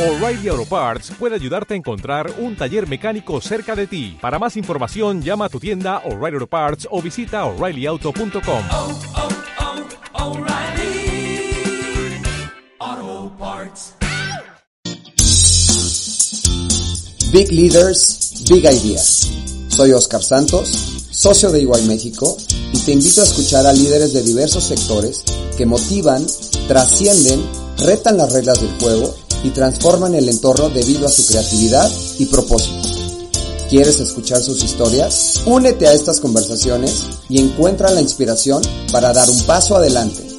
O'Reilly Auto Parts puede ayudarte a encontrar un taller mecánico cerca de ti. Para más información, llama a tu tienda O'Reilly Auto Parts o visita oreillyauto.com. oh, oh, Parts. Big Leaders, Big Ideas. Soy Oscar Santos, socio de EY México, y te invito a escuchar a líderes de diversos sectores que motivan, trascienden, retan las reglas del juego y transforman el entorno debido a su creatividad y propósito. ¿Quieres escuchar sus historias? Únete a estas conversaciones y encuentra la inspiración para dar un paso adelante.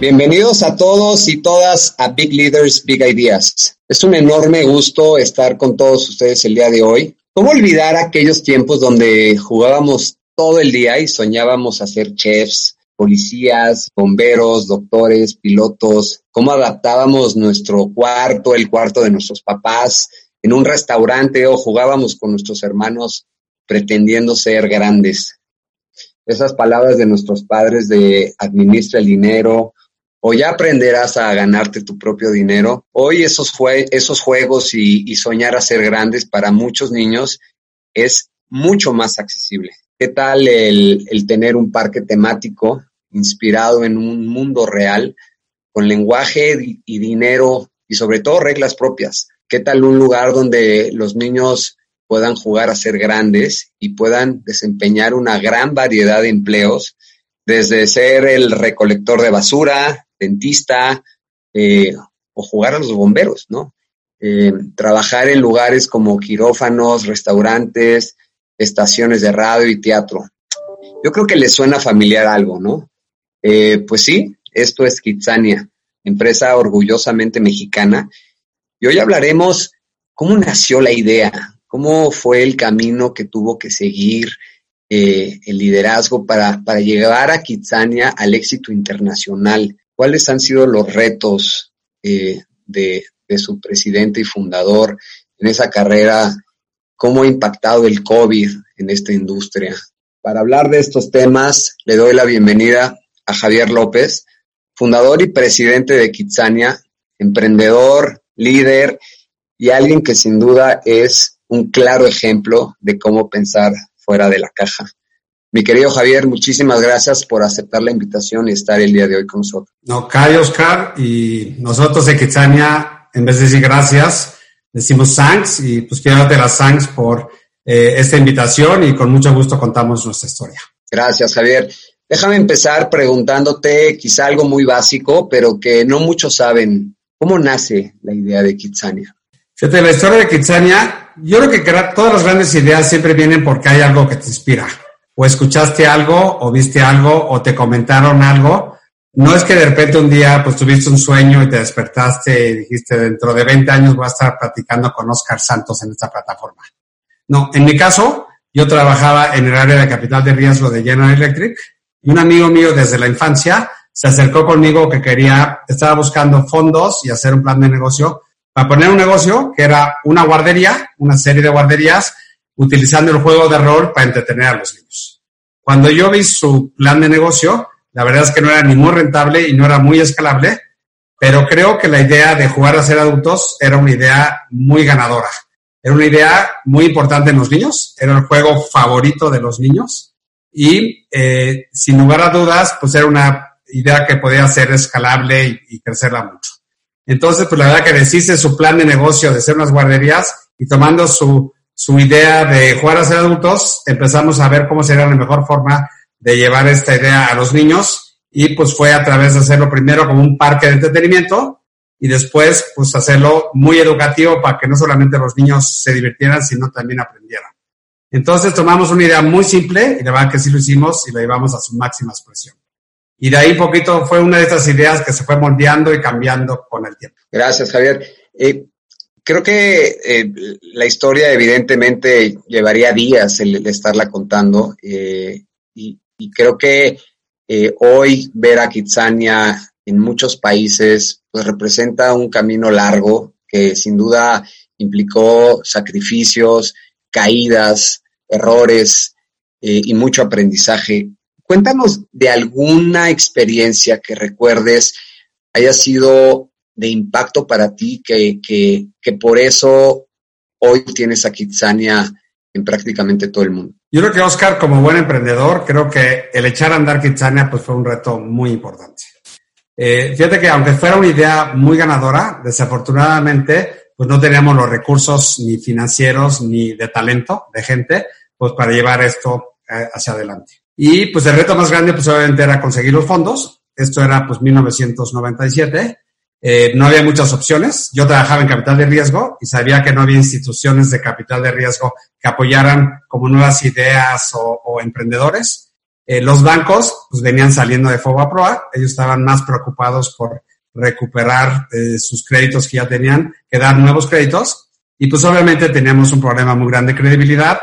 Bienvenidos a todos y todas a Big Leaders, Big Ideas. Es un enorme gusto estar con todos ustedes el día de hoy. ¿Cómo olvidar aquellos tiempos donde jugábamos todo el día y soñábamos a ser chefs, policías, bomberos, doctores, pilotos, cómo adaptábamos nuestro cuarto, el cuarto de nuestros papás, en un restaurante o jugábamos con nuestros hermanos pretendiendo ser grandes. Esas palabras de nuestros padres de administra el dinero o ya aprenderás a ganarte tu propio dinero. Hoy esos, jue esos juegos y, soñar a ser grandes para muchos niños es mucho más accesible. ¿Qué tal el tener un parque temático inspirado en un mundo real, con lenguaje y dinero y sobre todo reglas propias. ¿Qué tal un lugar donde los niños puedan jugar a ser grandes y puedan desempeñar una gran variedad de empleos, desde ser el recolector de basura, dentista eh, o jugar a los bomberos, ¿no? Eh, trabajar en lugares como quirófanos, restaurantes, estaciones de radio y teatro. Yo creo que les suena familiar algo, ¿no? Eh, pues sí, esto es Kitsania, empresa orgullosamente mexicana. Y hoy hablaremos cómo nació la idea, cómo fue el camino que tuvo que seguir eh, el liderazgo para, para llevar a Kitsania al éxito internacional. ¿Cuáles han sido los retos eh, de, de su presidente y fundador en esa carrera? ¿Cómo ha impactado el COVID en esta industria? Para hablar de estos temas, le doy la bienvenida a Javier López, fundador y presidente de Kitsania, emprendedor, líder y alguien que sin duda es un claro ejemplo de cómo pensar fuera de la caja. Mi querido Javier, muchísimas gracias por aceptar la invitación y estar el día de hoy con nosotros. No, cae Oscar y nosotros de Kitsania, en vez de decir gracias, decimos thanks y pues quiero darte las thanks por eh, esta invitación y con mucho gusto contamos nuestra historia. Gracias, Javier. Déjame empezar preguntándote quizá algo muy básico, pero que no muchos saben. ¿Cómo nace la idea de Kitsania? Fíjate, la historia de Kitsania, yo creo que todas las grandes ideas siempre vienen porque hay algo que te inspira. O escuchaste algo, o viste algo, o te comentaron algo. No es que de repente un día pues tuviste un sueño y te despertaste y dijiste dentro de 20 años voy a estar platicando con Oscar Santos en esta plataforma. No, en mi caso, yo trabajaba en el área de capital de riesgo de General Electric un amigo mío desde la infancia se acercó conmigo que quería, estaba buscando fondos y hacer un plan de negocio para poner un negocio que era una guardería, una serie de guarderías, utilizando el juego de rol para entretener a los niños. Cuando yo vi su plan de negocio, la verdad es que no era ni muy rentable y no era muy escalable, pero creo que la idea de jugar a ser adultos era una idea muy ganadora. Era una idea muy importante en los niños, era el juego favorito de los niños y eh, sin lugar a dudas, pues era una idea que podía ser escalable y, crecerla mucho. Entonces, pues la verdad que deshice su plan de negocio de ser unas guarderías y tomando su, su idea de jugar a ser adultos, empezamos a ver cómo sería la mejor forma de llevar esta idea a los niños y pues fue a través de hacerlo primero como un parque de entretenimiento y después pues hacerlo muy educativo para que no solamente los niños se divirtieran, sino también aprendieran. Entonces tomamos una idea muy simple y la verdad que sí lo hicimos y la llevamos a su máxima expresión. Y de ahí poquito fue una de estas ideas que se fue moldeando y cambiando con el tiempo. Gracias, Javier. Eh, creo que eh, la historia evidentemente llevaría días el, el estarla contando eh, y, creo que hoy ver a Kitsania en muchos países pues representa un camino largo que sin duda implicó sacrificios, caídas, errores eh, y mucho aprendizaje. Cuéntanos de alguna experiencia que recuerdes haya sido de impacto para ti, que, que, que por eso hoy tienes a Kitsania en prácticamente todo el mundo. Yo creo que Oscar, como buen emprendedor, creo que el echar a andar Kitsania pues fue un reto muy importante. Eh, fíjate que aunque fuera una idea muy ganadora, desafortunadamente pues no teníamos los recursos ni financieros ni de talento, de gente, pues para llevar esto eh, hacia adelante. Y pues el reto más grande pues obviamente era conseguir los fondos. Esto era pues 1997 eh, no había muchas opciones. Yo trabajaba en capital de riesgo y sabía que no había instituciones de capital de riesgo que apoyaran como nuevas ideas o, emprendedores. Eh, los bancos pues, venían saliendo de fuego a proa. Ellos estaban más preocupados por recuperar eh, sus créditos que ya tenían que dar nuevos créditos. Y pues obviamente teníamos un problema muy grande de credibilidad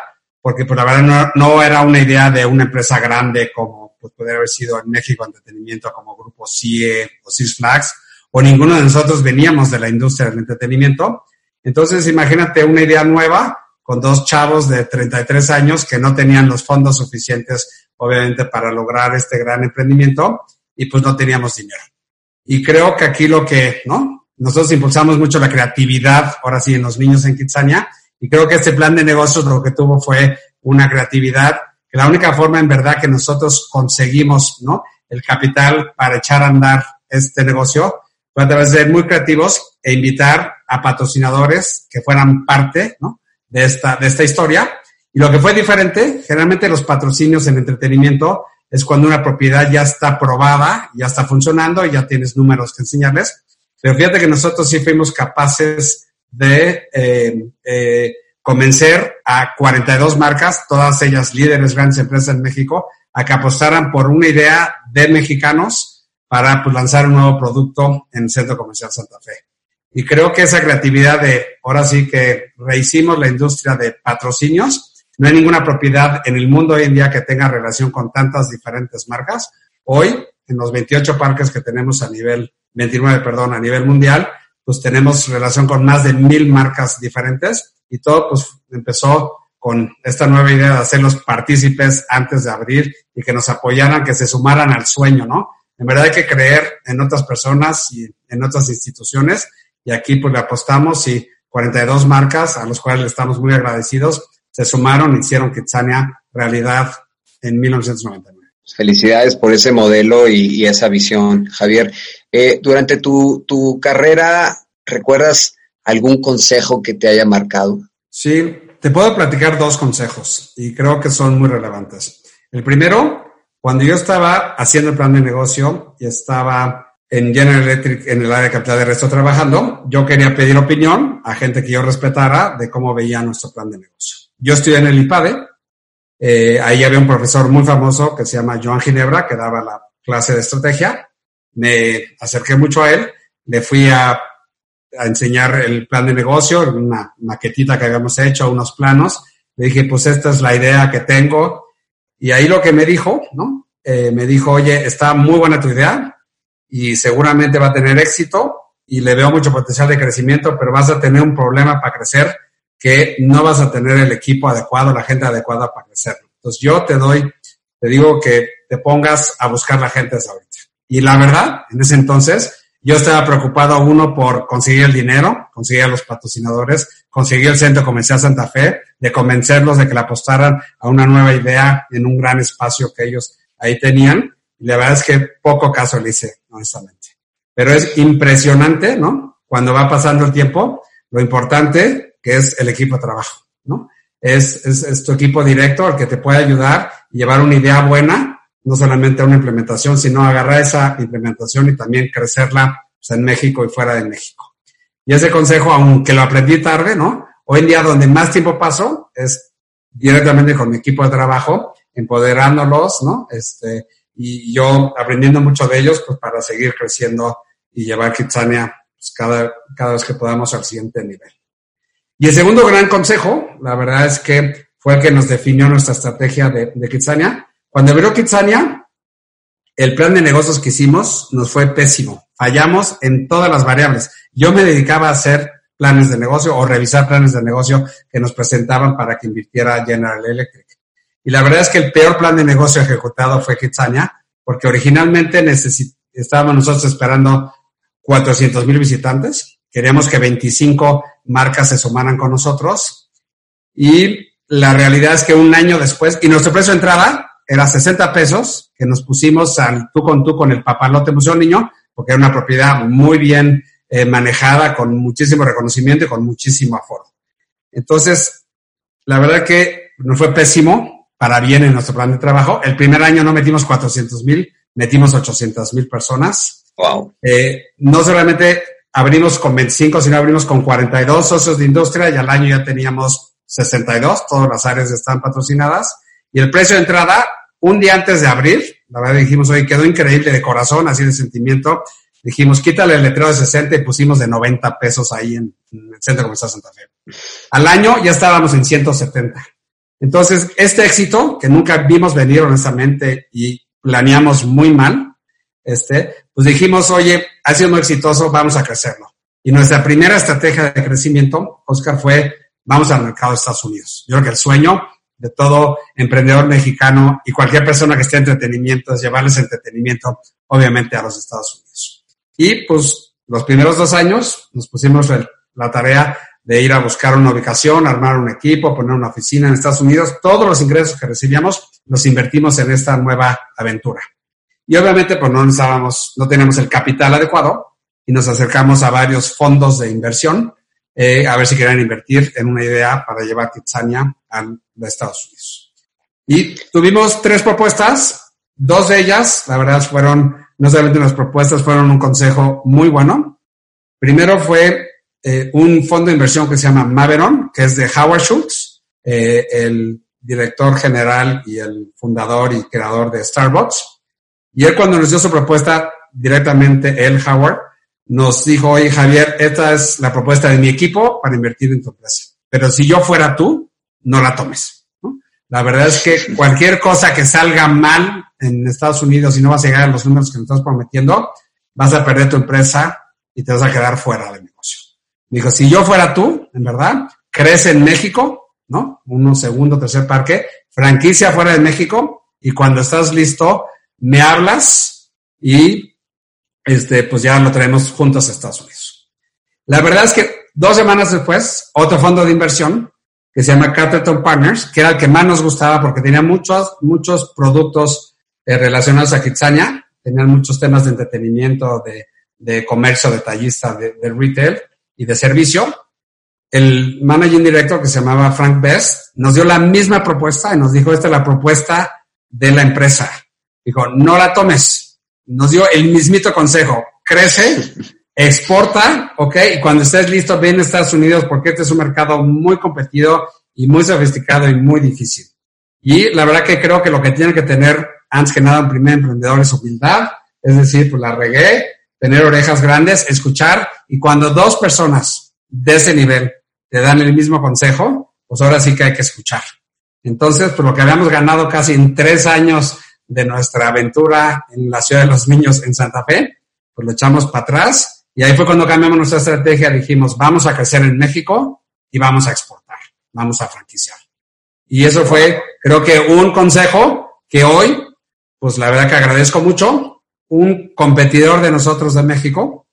porque pues la verdad no, era una idea de una empresa grande como pues, podría haber sido en México Entretenimiento como Grupo CIE o Six Flags o ninguno de nosotros veníamos de la industria del entretenimiento. Entonces, imagínate una idea nueva con dos chavos de 33 años que no tenían los fondos suficientes, obviamente, para lograr este gran emprendimiento y pues no teníamos dinero. Y creo que aquí lo que, ¿no? Nosotros impulsamos mucho la creatividad, ahora sí, en los niños en Kitsania, y creo que este plan de negocios lo que tuvo fue una creatividad, que la única forma en verdad que nosotros conseguimos, ¿no? El capital para echar a andar este negocio a través de ser muy creativos e invitar a patrocinadores que fueran parte ¿no? de, esta, de esta historia. Y lo que fue diferente, generalmente los patrocinios en entretenimiento es cuando una propiedad ya está probada, ya está funcionando y ya tienes números que enseñarles. Pero fíjate que nosotros sí fuimos capaces de eh, eh, convencer a 42 marcas, todas ellas líderes, grandes empresas en México, a que apostaran por una idea de mexicanos para pues, lanzar un nuevo producto en el Centro Comercial Santa Fe. Y creo que esa creatividad de, ahora sí que rehicimos la industria de patrocinios, no hay ninguna propiedad en el mundo hoy en día que tenga relación con tantas diferentes marcas. Hoy, en los 28 parques que tenemos a nivel, 29, perdón, a nivel mundial, pues tenemos relación con más de mil marcas diferentes y todo pues empezó con esta nueva idea de hacer los partícipes antes de abrir y que nos apoyaran, que se sumaran al sueño, ¿no? En verdad hay que creer en otras personas y en otras instituciones y aquí pues le apostamos y 42 marcas a los cuales estamos muy agradecidos se sumaron y hicieron Kitsania realidad en 1999. Felicidades por ese modelo y, esa visión, Javier. Eh, durante tu, tu carrera, ¿recuerdas algún consejo que te haya marcado? Sí, te puedo platicar dos consejos y creo que son muy relevantes. El primero cuando yo estaba haciendo el plan de negocio y estaba en General Electric en el área de capital de resto trabajando, yo quería pedir opinión a gente que yo respetara de cómo veía nuestro plan de negocio. Yo estudié en el IPADE, eh, ahí había un profesor muy famoso que se llama Joan Ginebra, que daba la clase de estrategia. Me acerqué mucho a él, le fui a, a enseñar el plan de negocio, una maquetita que habíamos hecho, unos planos. Le dije, pues esta es la idea que tengo, y ahí lo que me dijo, ¿no? Eh, me dijo, oye, está muy buena tu idea y seguramente va a tener éxito y le veo mucho potencial de crecimiento, pero vas a tener un problema para crecer que no vas a tener el equipo adecuado, la gente adecuada para crecer. Entonces yo te doy, te digo que te pongas a buscar la gente ahorita. Y la verdad, en ese entonces, yo estaba preocupado, uno, por conseguir el dinero, conseguir a los patrocinadores, conseguir el Centro Comercial Santa Fe, de convencerlos de que le apostaran a una nueva idea en un gran espacio que ellos ahí tenían. Y la verdad es que poco caso le hice, honestamente. Pero es impresionante, ¿no? Cuando va pasando el tiempo, lo importante que es el equipo de trabajo, ¿no? Es, es, es tu equipo directo el que te puede ayudar y llevar una idea buena no solamente a una implementación, sino agarrar esa implementación y también crecerla pues, en México y fuera de México. Y ese consejo, aunque lo aprendí tarde, ¿no? Hoy en día donde más tiempo paso es directamente con mi equipo de trabajo, empoderándolos, ¿no? Este, y yo aprendiendo mucho de ellos, pues para seguir creciendo y llevar Kitsania pues, cada, cada vez que podamos al siguiente nivel. Y el segundo gran consejo, la verdad es que fue el que nos definió nuestra estrategia de, de Kitsania, cuando abrió Kitsania, el plan de negocios que hicimos nos fue pésimo. Fallamos en todas las variables. Yo me dedicaba a hacer planes de negocio o revisar planes de negocio que nos presentaban para que invirtiera General Electric. Y la verdad es que el peor plan de negocio ejecutado fue Kitsania, porque originalmente estábamos nosotros esperando 400 mil visitantes. Queríamos que 25 marcas se sumaran con nosotros. Y la realidad es que un año después, y nuestro precio de entrada era 60 pesos, que nos pusimos al tú con tú con el papalote Museo Niño, porque era una propiedad muy bien eh, manejada, con muchísimo reconocimiento y con muchísimo aforo. Entonces, la verdad que nos fue pésimo para bien en nuestro plan de trabajo. El primer año no metimos 400 mil, metimos 800 mil personas. Wow. Eh, no solamente abrimos con 25, sino abrimos con 42 socios de industria y al año ya teníamos 62, todas las áreas están patrocinadas. Y el precio de entrada, un día antes de abrir, la verdad dijimos, oye, quedó increíble de corazón, así de sentimiento. Dijimos, quítale el letrero de 60 y pusimos de 90 pesos ahí en, en el Centro Comercial Santa Fe. Al año ya estábamos en 170. Entonces, este éxito, que nunca vimos venir honestamente y planeamos muy mal, este, pues dijimos, oye, ha sido muy exitoso, vamos a crecerlo. Y nuestra primera estrategia de crecimiento, Oscar, fue, vamos al mercado de Estados Unidos. Yo creo que el sueño de todo emprendedor mexicano y cualquier persona que esté en entretenimiento es llevarles entretenimiento, obviamente, a los Estados Unidos. Y pues los primeros dos años nos pusimos la tarea de ir a buscar una ubicación, armar un equipo, poner una oficina en Estados Unidos. Todos los ingresos que recibíamos los invertimos en esta nueva aventura. Y obviamente, pues no estábamos, no teníamos el capital adecuado y nos acercamos a varios fondos de inversión eh, a ver si querían invertir en una idea para llevar Kitsania a Estados Unidos. Y tuvimos tres propuestas, dos de ellas, la verdad, fueron, no solamente las propuestas, fueron un consejo muy bueno. Primero fue eh, un fondo de inversión que se llama Maveron, que es de Howard Schultz, eh, el director general y el fundador y creador de Starbucks. Y él cuando nos dio su propuesta directamente, él, Howard, nos dijo, oye Javier, esta es la propuesta de mi equipo para invertir en tu empresa. Pero si yo fuera tú, no la tomes. La verdad es que cualquier cosa que salga mal en Estados Unidos y no vas a llegar a los números que nos estás prometiendo, vas a perder tu empresa y te vas a quedar fuera del negocio. Dijo, si yo fuera tú, en verdad, crece en México, ¿no? Uno, segundo, tercer parque, franquicia fuera de México, y cuando estás listo, me hablas y, este, pues ya lo traemos juntos a Estados Unidos. La verdad es que dos semanas después, otro fondo de inversión que se llama Capital Partners, que era el que más nos gustaba porque tenía muchos, muchos productos eh, relacionados a Kitsania, tenían muchos temas de entretenimiento, de, de comercio detallista, de, de retail, y de servicio, el managing director que se llamaba Frank Best nos dio la misma propuesta y nos dijo, esta es la propuesta de la empresa. Dijo, no la tomes. Nos dio el mismito consejo, crece, exporta, ok, y cuando estés listo, ven a Estados Unidos porque este es un mercado muy competido y muy sofisticado y muy difícil. Y la verdad que creo que lo que tiene que tener, antes que nada, un primer emprendedor es humildad, es decir, pues la regué, tener orejas grandes, escuchar, y cuando dos personas de ese nivel te dan el mismo consejo, pues ahora sí que hay que escuchar. Entonces, pues lo que habíamos ganado casi en tres años de nuestra aventura en la ciudad de los niños en Santa Fe, pues lo echamos para atrás y ahí fue cuando cambiamos nuestra estrategia, dijimos, vamos a crecer en México y vamos a exportar, vamos a franquiciar. Y eso fue, creo que un consejo que hoy, pues la verdad que agradezco mucho, un competidor de nosotros de México.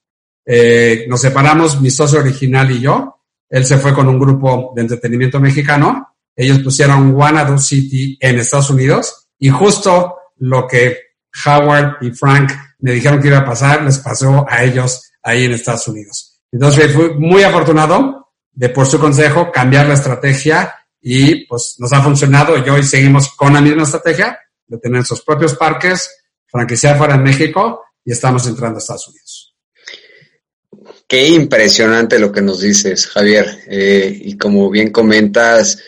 Eh, nos separamos, mi socio original y yo. Él se fue con un grupo de entretenimiento mexicano. Ellos pusieron Wanadu City en Estados Unidos y justo lo que Howard y Frank me dijeron que iba a pasar, les pasó a ellos ahí en Estados Unidos. Entonces fui muy afortunado de por su consejo cambiar la estrategia y pues nos ha funcionado y hoy seguimos con la misma estrategia de tener sus propios parques, franquiciar fuera en México y estamos entrando a Estados Unidos. Qué impresionante lo que nos dices, Javier. Eh, y como bien comentas,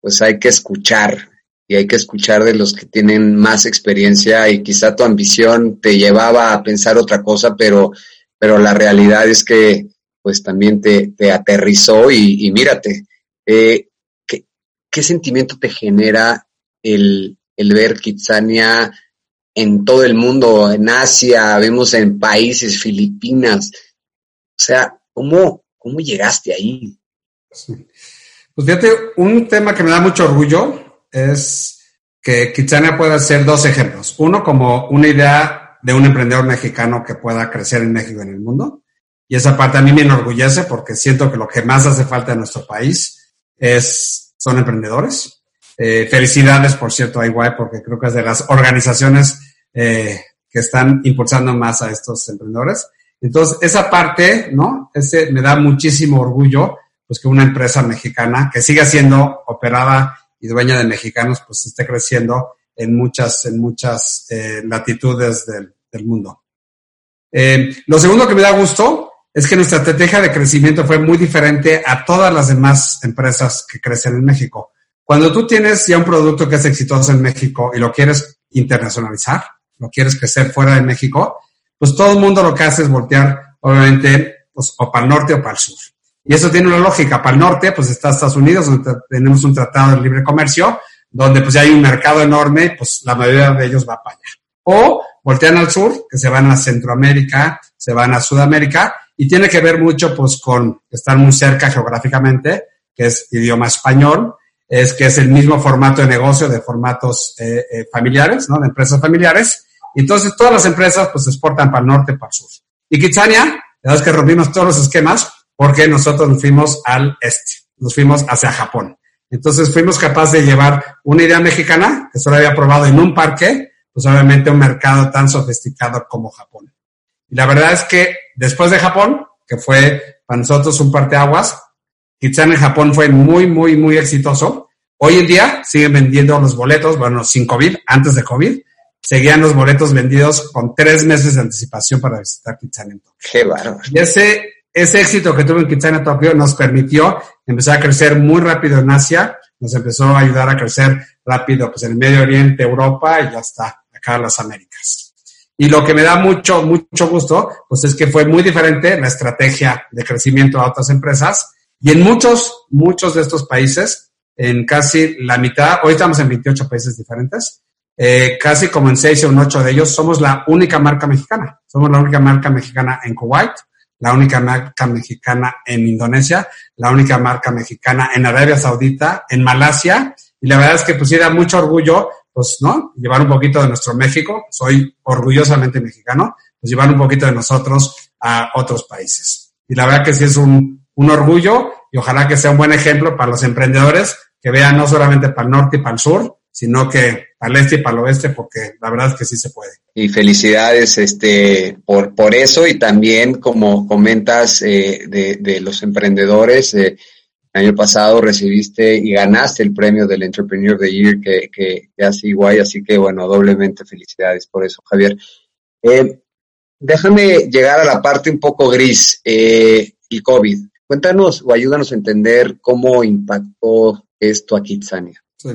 pues hay que escuchar y hay que escuchar de los que tienen más experiencia y quizá tu ambición te llevaba a pensar otra cosa, pero, pero la realidad es que pues también te, te aterrizó y, y mírate, eh, ¿qué, ¿qué, sentimiento te genera el, el ver Kitsania en todo el mundo, en Asia, vemos en países, Filipinas. O sea, ¿cómo, cómo llegaste ahí? Pues fíjate, un tema que me da mucho orgullo es que Kitsania pueda ser dos ejemplos. Uno, como una idea de un emprendedor mexicano que pueda crecer en México y en el mundo. y esa parte a mí me enorgullece porque siento que lo que más hace falta en nuestro país es, son emprendedores. Eh, felicidades, por cierto, a porque creo que es de las organizaciones eh, que están impulsando más a estos emprendedores. Entonces, esa parte, ¿no? Ese me da muchísimo orgullo, pues que una empresa mexicana que siga siendo operada y dueña de mexicanos, pues esté creciendo en muchas, en muchas eh, latitudes del, del mundo. Eh, lo segundo que me da gusto es que nuestra estrategia de crecimiento fue muy diferente a todas las demás empresas que crecen en México. Cuando tú tienes ya un producto que es exitoso en México y lo quieres internacionalizar, lo quieres crecer fuera de México, pues todo el mundo lo que hace es voltear, obviamente, pues, o para el norte o para el sur. Y eso tiene una lógica. Para el norte, pues está Estados Unidos, donde tenemos un tratado de libre comercio, donde pues ya hay un mercado enorme, pues la mayoría de ellos va para allá. O voltean al sur, que se van a Centroamérica, se van a Sudamérica, y tiene que ver mucho pues con estar muy cerca geográficamente, que es idioma español, es que es el mismo formato de negocio de formatos eh, eh, familiares, ¿no? De empresas familiares. Entonces todas las empresas pues exportan para el norte, para el sur. Y Kitsania, la verdad es que rompimos todos los esquemas porque nosotros nos fuimos al este, nos fuimos hacia Japón. Entonces fuimos capaces de llevar una idea mexicana que solo había probado en un parque, pues obviamente un mercado tan sofisticado como Japón. Y la verdad es que después de Japón, que fue para nosotros un parteaguas, Kitsania en Japón fue muy, muy, muy exitoso. Hoy en día siguen vendiendo los boletos, bueno, sin COVID, antes de COVID, seguían los boletos vendidos con tres meses de anticipación para visitar Kitsania en Tokio. Qué bárbaro. Y ese, ese éxito que tuvo en Kitsania Tokio nos permitió empezar a crecer muy rápido en Asia, nos empezó a ayudar a crecer rápido pues en el Medio Oriente, Europa y hasta acá las Américas. Y lo que me da mucho, mucho gusto, pues es que fue muy diferente la estrategia de crecimiento a otras empresas. Y en muchos, muchos de estos países, en casi la mitad, hoy estamos en 28 países diferentes, eh, casi como en 6 o en 8 de ellos, somos la única marca mexicana. Somos la única marca mexicana en Kuwait, la única marca mexicana en Indonesia, la única marca mexicana en Arabia Saudita, en Malasia. Y la verdad es que pues mucho orgullo, pues, ¿no? Llevar un poquito de nuestro México, soy orgullosamente mexicano, pues llevar un poquito de nosotros a otros países. Y la verdad que sí es un, un orgullo y ojalá que sea un buen ejemplo para los emprendedores que vean no solamente para el norte y para el sur, sino que al este y para el oeste, porque la verdad es que sí se puede. Y felicidades este, por, por eso y también, como comentas, eh, de, los emprendedores. Eh, el año pasado recibiste y ganaste el premio del Entrepreneur of the Year que, que, que hace así que bueno, doblemente felicidades por eso, Javier. Eh, déjame llegar a la parte un poco gris, eh, el COVID. Cuéntanos o ayúdanos a entender cómo impactó esto a Kitsania. Sí.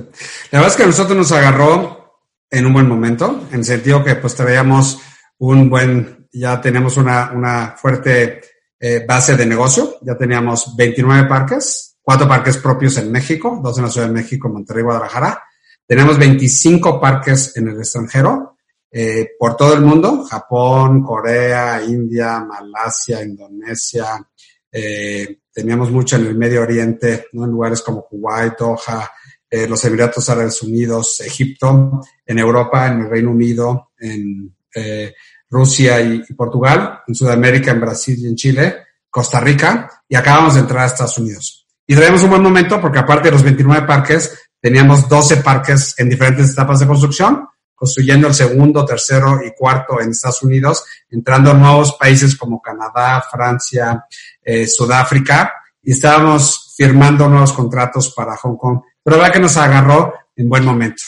La verdad es que a nosotros nos agarró en un buen momento, en el sentido que pues traíamos un buen, ya tenemos una, una fuerte eh, base de negocio, ya teníamos 29 parques, cuatro parques propios en México, dos en la Ciudad de México, Monterrey, Guadalajara. Tenemos 25 parques en el extranjero, eh, por todo el mundo, Japón, Corea, India, Malasia, Indonesia, eh, teníamos mucho en el Medio Oriente, ¿no? en lugares como Kuwait, Doha, eh, los Emiratos Árabes Unidos, Egipto, en Europa, en el Reino Unido, en eh, Rusia y, Portugal, en Sudamérica, en Brasil y en Chile, Costa Rica, y acabamos de entrar a Estados Unidos. Y traemos un buen momento porque aparte de los 29 parques, teníamos 12 parques en diferentes etapas de construcción, construyendo el segundo, tercero y cuarto en Estados Unidos, entrando a nuevos países como Canadá, Francia, eh, Sudáfrica, y estábamos firmando nuevos contratos para Hong Kong. Pero la que nos agarró en buen momento.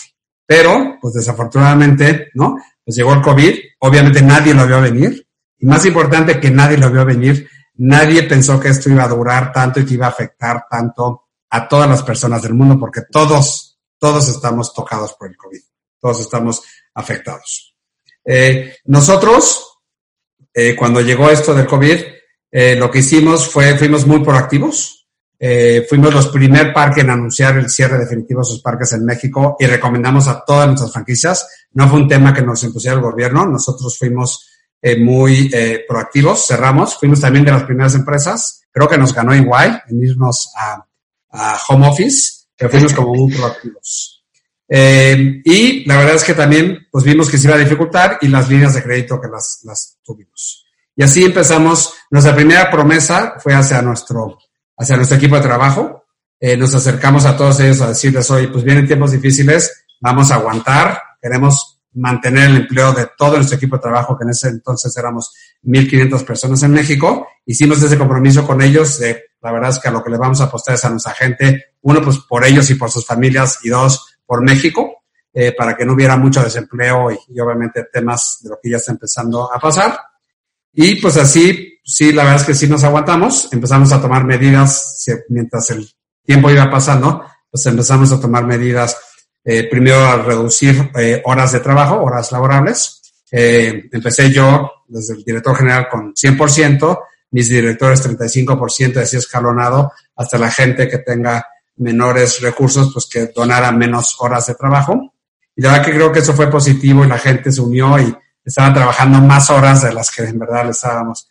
Pero, pues desafortunadamente, ¿no? Pues llegó el COVID, obviamente nadie lo vio venir, y más importante que nadie lo vio venir, nadie pensó que esto iba a durar tanto y que iba a afectar tanto a todas las personas del mundo, porque todos, todos estamos tocados por el COVID todos estamos afectados. Eh, nosotros, eh, cuando llegó esto del COVID, eh, lo que hicimos fue, fuimos muy proactivos. Eh, fuimos los primer parque en anunciar el cierre definitivo de sus parques en México y recomendamos a todas nuestras franquicias. No fue un tema que nos impusiera el gobierno, nosotros fuimos muy proactivos, cerramos, fuimos también de las primeras empresas. Creo que nos ganó igual en irnos a, a home office, pero fuimos como muy proactivos. Eh, y la verdad es que también pues vimos que se iba a dificultar y las líneas de crédito que las, las tuvimos. Y así empezamos. Nuestra primera promesa fue hacia nuestro, hacia nuestro equipo de trabajo. Eh, nos acercamos a todos ellos a decirles, oye, pues vienen tiempos difíciles, vamos a aguantar, queremos mantener el empleo de todo nuestro equipo de trabajo, que en ese entonces éramos 1.500 personas en México. Hicimos ese compromiso con ellos. De, la verdad es que a lo que le vamos a apostar es a nuestra gente, uno, pues por ellos y por sus familias, y dos, por México, eh, para que no hubiera mucho desempleo y, y, obviamente temas de lo que ya está empezando a pasar. Y pues así, sí, la verdad es que sí nos aguantamos. Empezamos a tomar medidas mientras el tiempo iba pasando, pues empezamos a tomar medidas eh, primero a reducir eh, horas de trabajo, horas laborables. Eh, empecé yo desde el director general con 100%, mis directores 35%, así escalonado, hasta la gente que tenga menores recursos, pues que donara menos horas de trabajo. Y la verdad que creo que eso fue positivo y la gente se unió y estaban trabajando más horas de las que en verdad le estábamos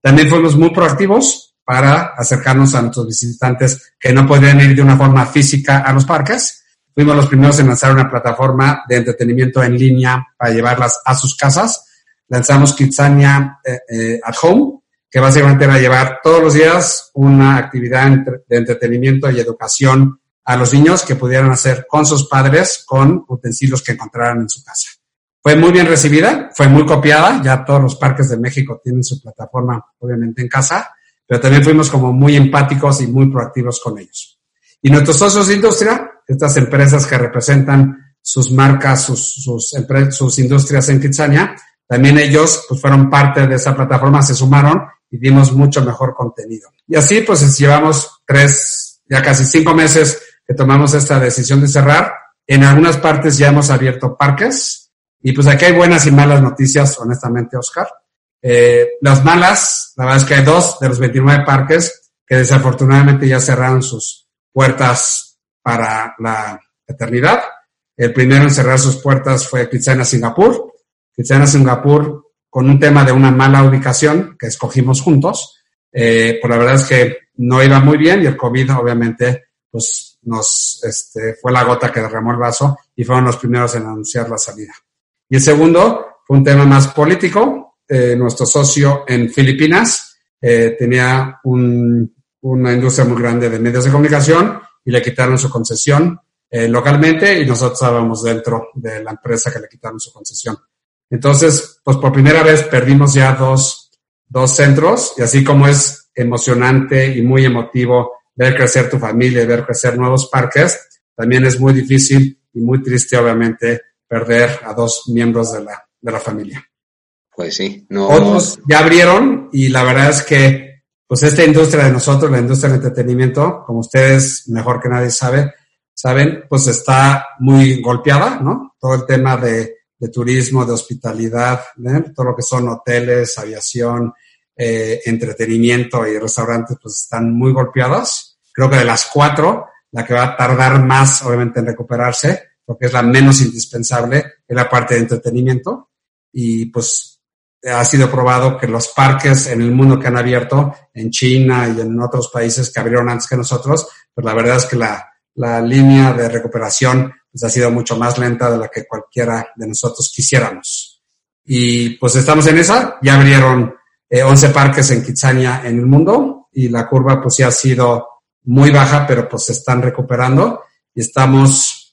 También fuimos muy proactivos para acercarnos a nuestros visitantes que no podían ir de una forma física a los parques Fuimos los primeros en lanzar una plataforma de entretenimiento en línea para llevarlas a sus casas. Lanzamos Kidsania eh, eh, at Home, que básicamente va a llevar todos los días una actividad de entretenimiento y educación a los niños que pudieran hacer con sus padres con utensilios que encontraran en su casa. Fue muy bien recibida, fue muy copiada, ya todos los parques de México tienen su plataforma obviamente en casa, pero también fuimos como muy empáticos y muy proactivos con ellos. Y nuestros socios de industria estas empresas que representan sus marcas, sus, sus, sus industrias en Kitsania, también ellos pues, fueron parte de esa plataforma, se sumaron y dimos mucho mejor contenido. Y así pues llevamos tres, ya casi cinco meses que tomamos esta decisión de cerrar. En algunas partes ya hemos abierto parques y pues aquí hay buenas y malas noticias, honestamente, Oscar. Eh, las malas, la verdad es que hay dos de los 29 parques que desafortunadamente ya cerraron sus puertas para la eternidad. El primero en cerrar sus puertas fue Kitsana Singapur. Kitsana Singapur con un tema de una mala ubicación que escogimos juntos. Eh, pues la verdad es que no iba muy bien y el COVID obviamente pues nos este, fue la gota que derramó el vaso y fueron los primeros en anunciar la salida. Y el segundo fue un tema más político. Eh, nuestro socio en Filipinas eh, tenía un, una industria muy grande de medios de comunicación y le quitaron su concesión eh, localmente y nosotros estábamos dentro de la empresa que le quitaron su concesión. Entonces, pues por primera vez perdimos ya dos, dos centros y así como es emocionante y muy emotivo ver crecer tu familia y ver crecer nuevos parques, también es muy difícil y muy triste, obviamente, perder a dos miembros de la, de la familia. Pues sí, no. Otros ya abrieron y la verdad es que pues esta industria de nosotros, la industria del entretenimiento, como ustedes mejor que nadie sabe, saben, pues está muy golpeada, ¿no? Todo el tema de, de turismo, de hospitalidad, ¿eh? todo lo que son hoteles, aviación, eh, entretenimiento y restaurantes, pues están muy golpeados. Creo que de las cuatro, la que va a tardar más, obviamente, en recuperarse, porque es la menos indispensable, es la parte de entretenimiento. Y pues ha sido probado que los parques en el mundo que han abierto, en China y en otros países que abrieron antes que nosotros, pues la verdad es que la, la línea de recuperación pues ha sido mucho más lenta de la que cualquiera de nosotros quisiéramos. Y pues estamos en esa, ya abrieron eh, 11 parques en Kitsania en el mundo y la curva pues sí ha sido muy baja, pero pues se están recuperando y estamos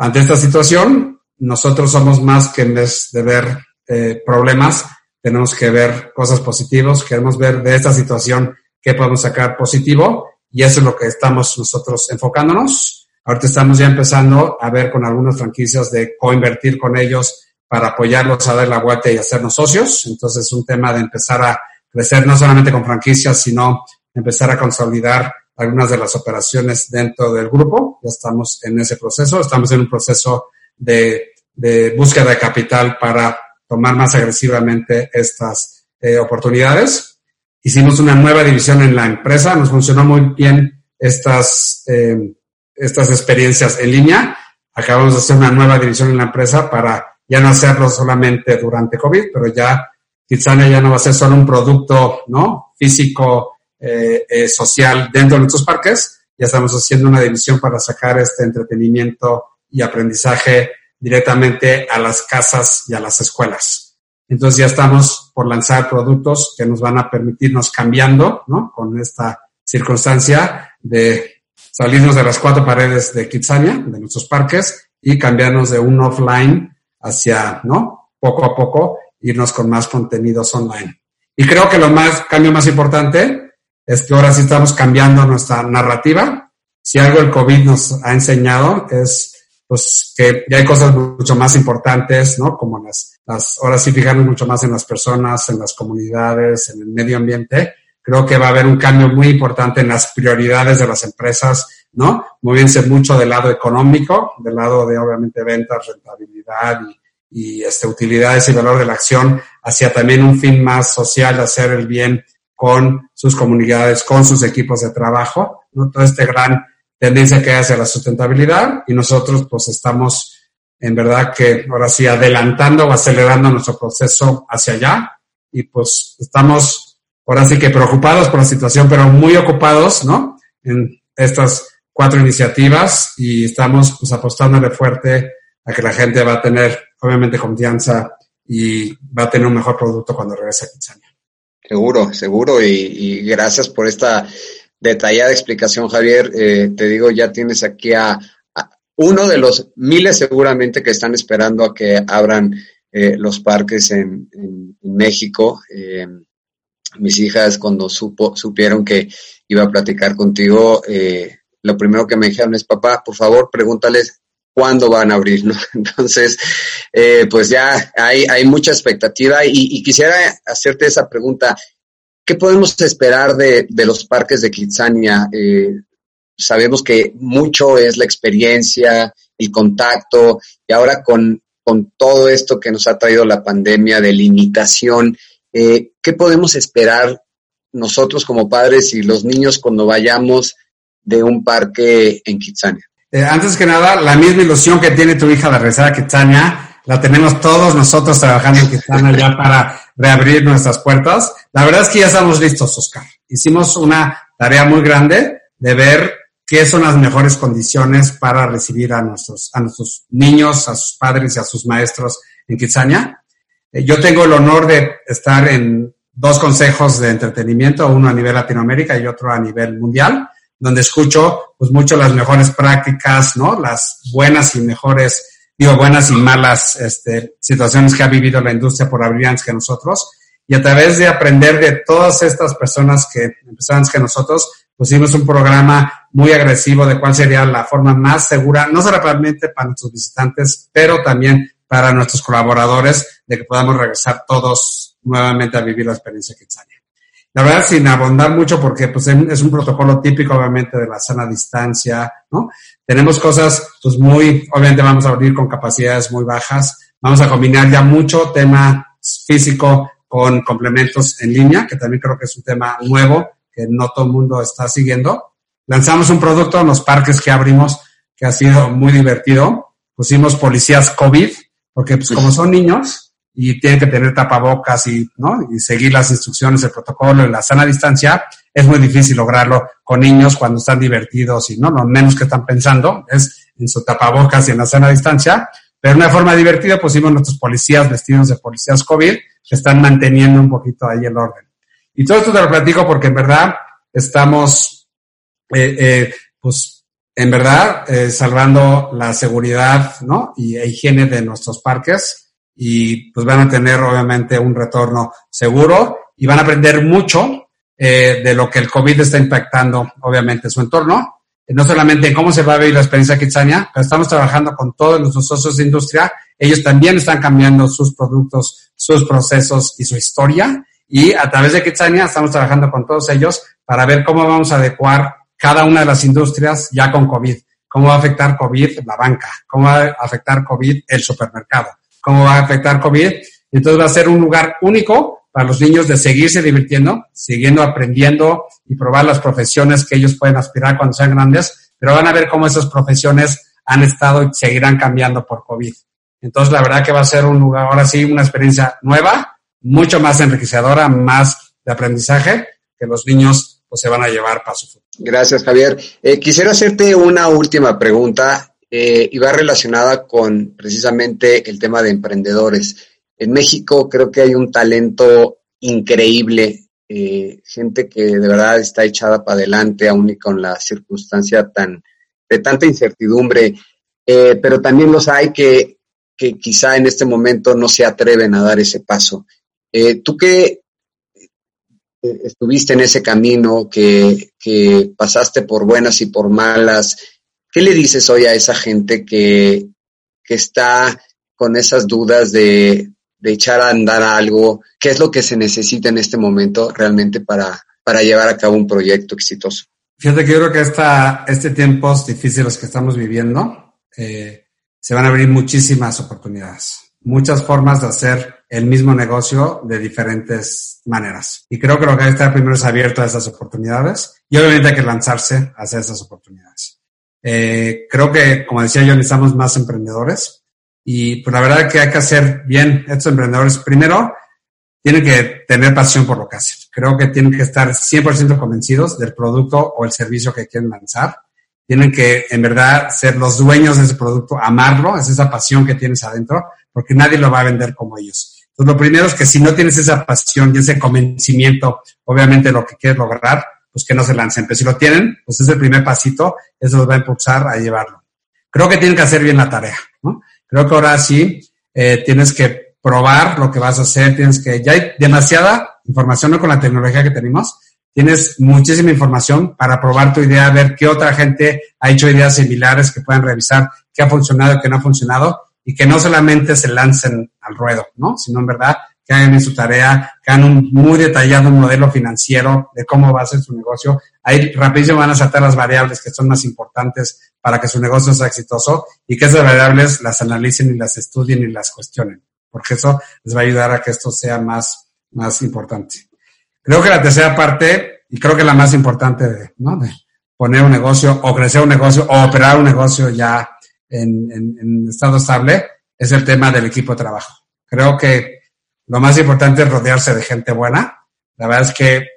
ante esta situación. Nosotros somos más que en vez de ver eh, problemas, tenemos que ver cosas positivas, queremos ver de esta situación qué podemos sacar positivo y eso es lo que estamos nosotros enfocándonos. Ahorita estamos ya empezando a ver con algunas franquicias de coinvertir con ellos para apoyarlos a dar la vuelta y hacernos socios. Entonces es un tema de empezar a crecer no solamente con franquicias, sino empezar a consolidar algunas de las operaciones dentro del grupo. Ya estamos en ese proceso, estamos en un proceso de, de búsqueda de capital para tomar más agresivamente estas eh, oportunidades. Hicimos una nueva división en la empresa, nos funcionó muy bien estas, eh, estas experiencias en línea. Acabamos de hacer una nueva división en la empresa para ya no hacerlo solamente durante COVID, pero ya Kitsania ya no va a ser solo un producto ¿no? físico, eh, eh, social dentro de nuestros parques. Ya estamos haciendo una división para sacar este entretenimiento y aprendizaje directamente a las casas y a las escuelas. Entonces ya estamos por lanzar productos que nos van a permitirnos cambiando, ¿no? Con esta circunstancia de salirnos de las cuatro paredes de Kitsania, de nuestros parques, y cambiarnos de un offline hacia, ¿no? Poco a poco, irnos con más contenidos online. Y creo que lo más, cambio más importante es que ahora sí estamos cambiando nuestra narrativa. Si algo el COVID nos ha enseñado es pues que ya hay cosas mucho más importantes, ¿no? Como las, las, ahora sí fijarnos mucho más en las personas, en las comunidades, en el medio ambiente. Creo que va a haber un cambio muy importante en las prioridades de las empresas, ¿no? Moviéndose mucho del lado económico, del lado de obviamente ventas, rentabilidad y, y este, utilidades y valor de la acción, hacia también un fin más social hacer el bien con sus comunidades, con sus equipos de trabajo, ¿no? Todo este gran tendencia que hay hacia la sustentabilidad y nosotros pues estamos en verdad que ahora sí adelantando o acelerando nuestro proceso hacia allá y pues estamos ahora sí que preocupados por la situación, pero muy ocupados, ¿no? En estas cuatro iniciativas y estamos pues apostándole fuerte a que la gente va a tener obviamente confianza y va a tener un mejor producto cuando regrese a Kitsania. Seguro, seguro y, gracias por esta detallada explicación, Javier. Eh, te digo, ya tienes aquí a, uno de los miles seguramente que están esperando a que abran eh, los parques en México. Eh, mis hijas cuando supo, supieron que iba a platicar contigo, eh, lo primero que me dijeron es, papá, por favor, pregúntales cuándo van a abrir, ¿no? Entonces, eh, pues ya hay, mucha expectativa y, quisiera hacerte esa pregunta. ¿Qué podemos esperar de, de los parques de Kitsania? Eh, sabemos que mucho es la experiencia, el contacto, y ahora con, con todo esto que nos ha traído la pandemia de limitación, eh, ¿qué podemos esperar nosotros como padres y los niños cuando vayamos de un parque en Kitsania? Eh, antes que nada, la misma ilusión que tiene tu hija de regresar a Kitsania, la tenemos todos nosotros trabajando en Kitsania ya para reabrir nuestras puertas. La verdad es que ya estamos listos, Oscar. Hicimos una tarea muy grande de ver qué son las mejores condiciones para recibir a nuestros, a nuestros niños, a sus padres y a sus maestros en Kitsania. Eh, yo tengo el honor de estar en dos consejos de entretenimiento, uno a nivel Latinoamérica y otro a nivel mundial, donde escucho pues mucho las mejores prácticas, ¿no? Las buenas y mejores digo, buenas y malas este, situaciones que ha vivido la industria por abrir antes que nosotros. Y a través de aprender de todas estas personas que empezaron antes que nosotros, pusimos un programa muy agresivo de cuál sería la forma más segura, no solamente para nuestros visitantes, pero también para nuestros colaboradores, de que podamos regresar todos nuevamente a vivir la experiencia Kitsania. La verdad, sin abondar mucho, porque pues, es un protocolo típico, obviamente, de la sana distancia, ¿no? Tenemos cosas, pues muy, obviamente vamos a abrir con capacidades muy bajas. Vamos a combinar ya mucho tema físico con complementos en línea, que también creo que es un tema nuevo que no todo el mundo está siguiendo. Lanzamos un producto en los parques que abrimos que ha sido muy divertido. Pusimos policías COVID, porque pues como son niños, y tienen que tener tapabocas y, ¿no? y seguir las instrucciones, el protocolo, la sana distancia, es muy difícil lograrlo con niños cuando están divertidos y no, lo menos que están pensando es en su tapabocas y en la sana distancia. Pero una forma divertida pusimos nuestros policías vestidos de policías COVID que están manteniendo un poquito ahí el orden. Y todo esto te lo platico porque en verdad estamos, eh, eh, pues, en verdad, eh, salvando la seguridad, ¿no? Y higiene de nuestros parques y pues van a tener obviamente un retorno seguro y van a aprender mucho eh, de lo que el COVID está impactando obviamente su entorno, no solamente en cómo se va a vivir la experiencia Kitsania, pero estamos trabajando con todos nuestros socios de industria, ellos también están cambiando sus productos, sus procesos y su historia. Y a través de Kitsania estamos trabajando con todos ellos para ver cómo vamos a adecuar cada una de las industrias ya con COVID, cómo va a afectar COVID la banca, cómo va a afectar COVID el supermercado cómo va a afectar COVID. Entonces va a ser un lugar único para los niños de seguirse divirtiendo, siguiendo aprendiendo y probar las profesiones que ellos pueden aspirar cuando sean grandes, pero van a ver cómo esas profesiones han estado y seguirán cambiando por COVID. Entonces, la verdad que va a ser un lugar, ahora sí, una experiencia nueva, mucho más enriquecedora, más de aprendizaje, que los niños pues, se van a llevar para su futuro. Gracias, Javier. Eh, quisiera hacerte una última pregunta eh, y va relacionada con precisamente el tema de emprendedores. En México creo que hay un talento increíble, eh, gente que de verdad está echada para adelante, aún y con la circunstancia tan de tanta incertidumbre, eh, pero también los hay que, que quizá en este momento no se atreven a dar ese paso. Tú que estuviste en ese camino, que, que, pasaste por buenas y por malas, ¿qué le dices hoy a esa gente que, que está con esas dudas de, de, echar a andar algo? ¿Qué es lo que se necesita en este momento realmente para, para llevar a cabo un proyecto exitoso? Fíjate que yo creo que esta, este tiempos difíciles que estamos viviendo, eh, se van a abrir muchísimas oportunidades muchas formas de hacer el mismo negocio de diferentes maneras. Y creo que lo que hay que estar primero es abierto a esas oportunidades y obviamente hay que lanzarse hacia esas oportunidades. Eh, creo que, como decía yo, necesitamos más emprendedores y pues la verdad que hay que hacer bien estos emprendedores. Primero, tienen que tener pasión por lo que hacen. Creo que tienen que estar 100% convencidos del producto o el servicio que quieren lanzar. Tienen que, en verdad, ser los dueños de ese producto, amarlo, es esa pasión que tienes adentro porque nadie lo va a vender como ellos. Entonces, lo primero es que si no tienes esa pasión y ese convencimiento, obviamente lo que quieres lograr, pues que no se lancen. Pero si lo tienen, pues es el primer pasito, eso los va a impulsar a llevarlo. Creo que tienen que hacer bien la tarea, ¿no? Creo que ahora sí eh, tienes que probar lo que vas a hacer, tienes que, ya hay demasiada información, ¿no? Con la tecnología que tenemos, tienes muchísima información para probar tu idea, ver qué otra gente ha hecho ideas similares que puedan revisar qué ha funcionado qué no ha funcionado y que no solamente se lancen al ruedo, ¿no? Sino en verdad que hagan en su tarea, que hagan un muy detallado modelo financiero de cómo va a ser su negocio. Ahí rapidísimo van a saltar las variables que son más importantes para que su negocio sea exitoso y que esas variables las analicen y las estudien y las cuestionen, porque eso les va a ayudar a que esto sea más, más importante. Creo que la tercera parte, y creo que la más importante de, ¿no? de poner un negocio o crecer un negocio o operar un negocio ya en, en, estado estable es el tema del equipo de trabajo. Creo que lo más importante es rodearse de gente buena. La verdad es que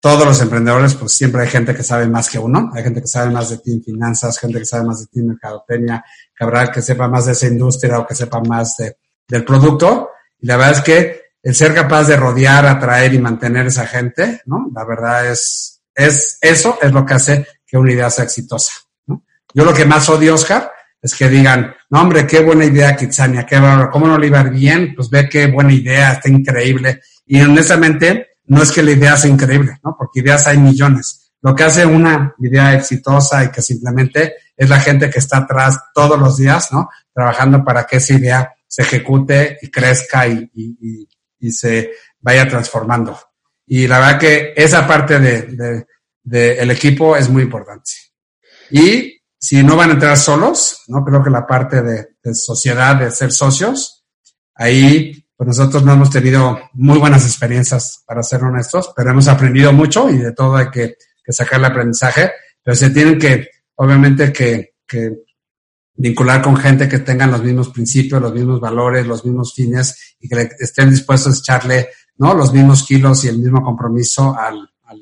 todos los emprendedores, pues siempre hay gente que sabe más que uno. Hay gente que sabe más de ti en finanzas, gente que sabe más de ti en mercadotecnia, que habrá que sepa más de esa industria o que sepa más de, del producto. Y la verdad es que el ser capaz de rodear, atraer y mantener esa gente, ¿no? La verdad es, es, eso es lo que hace que una idea sea exitosa, ¿no? Yo lo que más odio, Oscar, es que digan, no hombre, qué buena idea Kitsania, qué bárbaro, ¿cómo no le iba bien? Pues ve qué buena idea, está increíble. Y honestamente, no es que la idea sea increíble, ¿no? Porque ideas hay millones. Lo que hace una idea exitosa y que simplemente es la gente que está atrás todos los días, ¿no? Trabajando para que esa idea se ejecute y crezca y, y, y, se vaya transformando. Y la verdad que esa parte de, de, de el equipo es muy importante. Y si no van a entrar solos, ¿no? Creo que la parte de, sociedad, de ser socios, ahí pues nosotros no hemos tenido muy buenas experiencias, para ser honestos, pero hemos aprendido mucho y de todo hay que, sacar el aprendizaje, pero se tienen que, obviamente, que, que, vincular con gente que tengan los mismos principios, los mismos valores, los mismos fines y que estén dispuestos a echarle, ¿no? Los mismos kilos y el mismo compromiso al, al,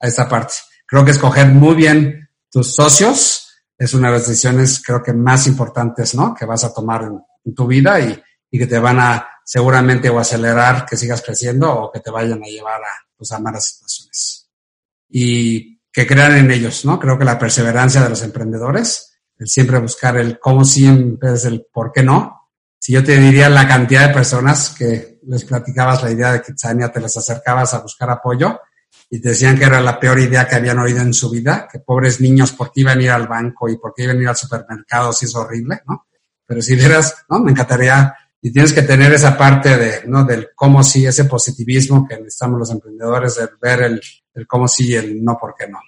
a esta parte. Creo que escoger muy bien tus socios, es una de las decisiones creo que más importantes, ¿no? Que vas a tomar en, tu vida y, y, que te van a seguramente o acelerar que sigas creciendo o que te vayan a llevar a, pues, a malas situaciones. Y que crean en ellos, ¿no? Creo que la perseverancia de los emprendedores, el siempre buscar el cómo en vez del por qué no. Si yo te diría la cantidad de personas que les platicabas la idea de Kitsania, te les acercabas a buscar apoyo, y decían que era la peor idea que habían oído en su vida, que pobres niños, ¿por qué iban a ir al banco y por qué iban a ir al supermercado si es horrible, ¿no? Pero si vieras, ¿no? Me encantaría, y tienes que tener esa parte de, ¿no? Del cómo sí, ese positivismo que necesitamos los emprendedores, de ver el, el cómo sí y el no, por qué no.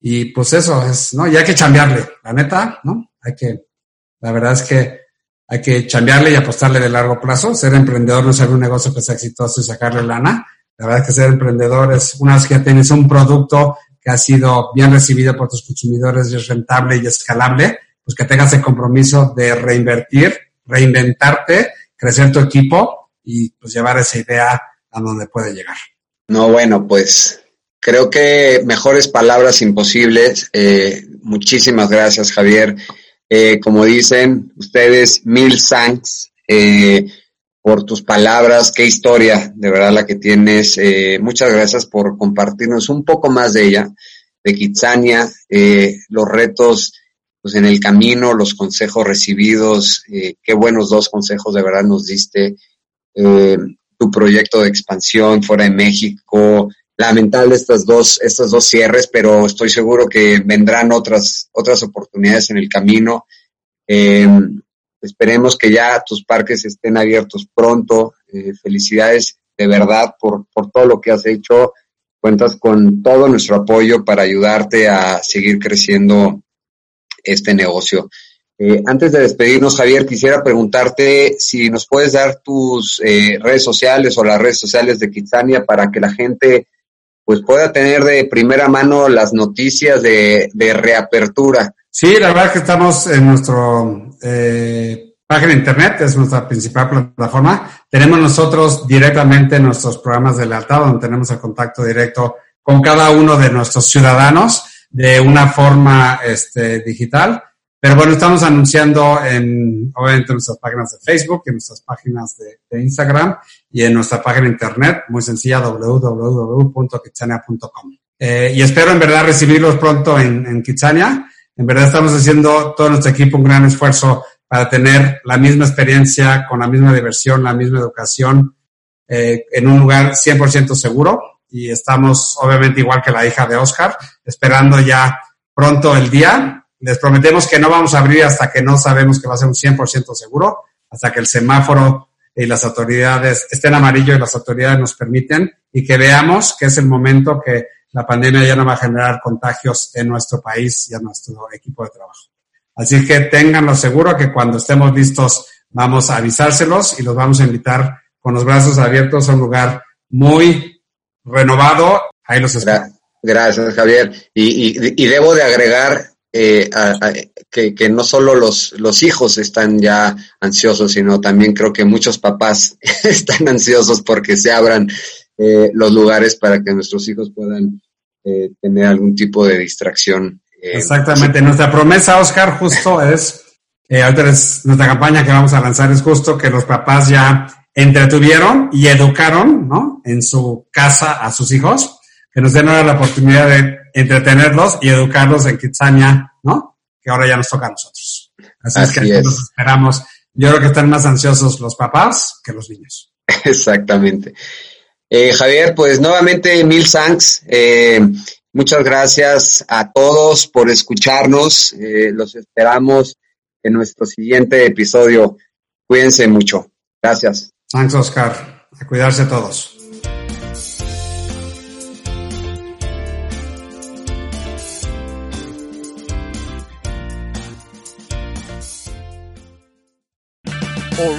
Y pues eso es, ¿no? Y hay que chambearle, la neta, ¿no? Hay que, la verdad es que hay que chambearle y apostarle de largo plazo. Ser emprendedor no es un negocio que sea exitoso y sacarle lana, la verdad es que ser emprendedor es, una vez que tienes un producto que ha sido bien recibido por tus consumidores y es rentable y escalable, pues que tengas el compromiso de reinvertir, reinventarte, crecer tu equipo y pues llevar esa idea a donde puede llegar. No, bueno, pues creo que mejores palabras imposibles. Eh, muchísimas gracias, Javier. Eh, como dicen ustedes, mil thanks. Eh, por tus palabras, qué historia, de verdad la que tienes. Eh, muchas gracias por compartirnos un poco más de ella, de Kitsania, eh, los retos pues en el camino, los consejos recibidos, eh, qué buenos dos consejos de verdad nos diste, eh, tu proyecto de expansión fuera de México, lamentable estas dos, estos dos cierres, pero estoy seguro que vendrán otras, otras oportunidades en el camino. Esperemos que ya tus parques estén abiertos pronto. Eh, felicidades de verdad por, por todo lo que has hecho. Cuentas con todo nuestro apoyo para ayudarte a seguir creciendo este negocio. Eh, antes de despedirnos, Javier, quisiera preguntarte si nos puedes dar tus eh, redes sociales o las redes sociales de Kitsania para que la gente pues pueda tener de primera mano las noticias de, de reapertura. Sí, la verdad es que estamos en nuestro eh, página internet, es nuestra principal plataforma. Tenemos nosotros directamente nuestros programas de lealtad, donde tenemos el contacto directo con cada uno de nuestros ciudadanos de una forma este, digital. Pero bueno, estamos anunciando en, obviamente, en nuestras páginas de Facebook, en nuestras páginas de, Instagram y en nuestra página internet, muy sencilla, www.kitsania.com. Eh, y espero en verdad recibirlos pronto en, en Kitsania. En verdad estamos haciendo todo nuestro equipo un gran esfuerzo para tener la misma experiencia, con la misma diversión, la misma educación, eh, en un lugar 100% seguro. Y estamos, obviamente, igual que la hija de Oscar, esperando ya pronto el día. Les prometemos que no vamos a abrir hasta que no sabemos que va a ser un 100% seguro, hasta que el semáforo y las autoridades estén amarillo y las autoridades nos permiten y que veamos que es el momento que la pandemia ya no va a generar contagios en nuestro país y a nuestro equipo de trabajo. Así que ténganlo seguro que cuando estemos listos vamos a avisárselos y los vamos a invitar con los brazos abiertos a un lugar muy renovado. Ahí los espero. Gracias, Javier. Y, y, debo de agregar eh, que, que, no solo los, los hijos están ya ansiosos, sino también creo que muchos papás están ansiosos porque se abran eh, los lugares para que nuestros hijos puedan eh, tener algún tipo de distracción. Eh, Exactamente. Nuestra promesa, Oscar, justo es, ahorita es, nuestra campaña que vamos a lanzar es justo que los papás ya entretuvieron y educaron, ¿no? En su casa a sus hijos, que nos den ahora la oportunidad de entretenerlos y educarlos en Kitsania, ¿no? Que ahora ya nos toca a nosotros. Así, Así es que es. nos esperamos. Yo creo que están más ansiosos los papás que los niños. Exactamente. Eh, Javier, pues nuevamente mil thanks. Eh, muchas gracias a todos por escucharnos. Eh, los esperamos en nuestro siguiente episodio. Cuídense mucho. Gracias. Thanks, Oscar. A cuidarse todos.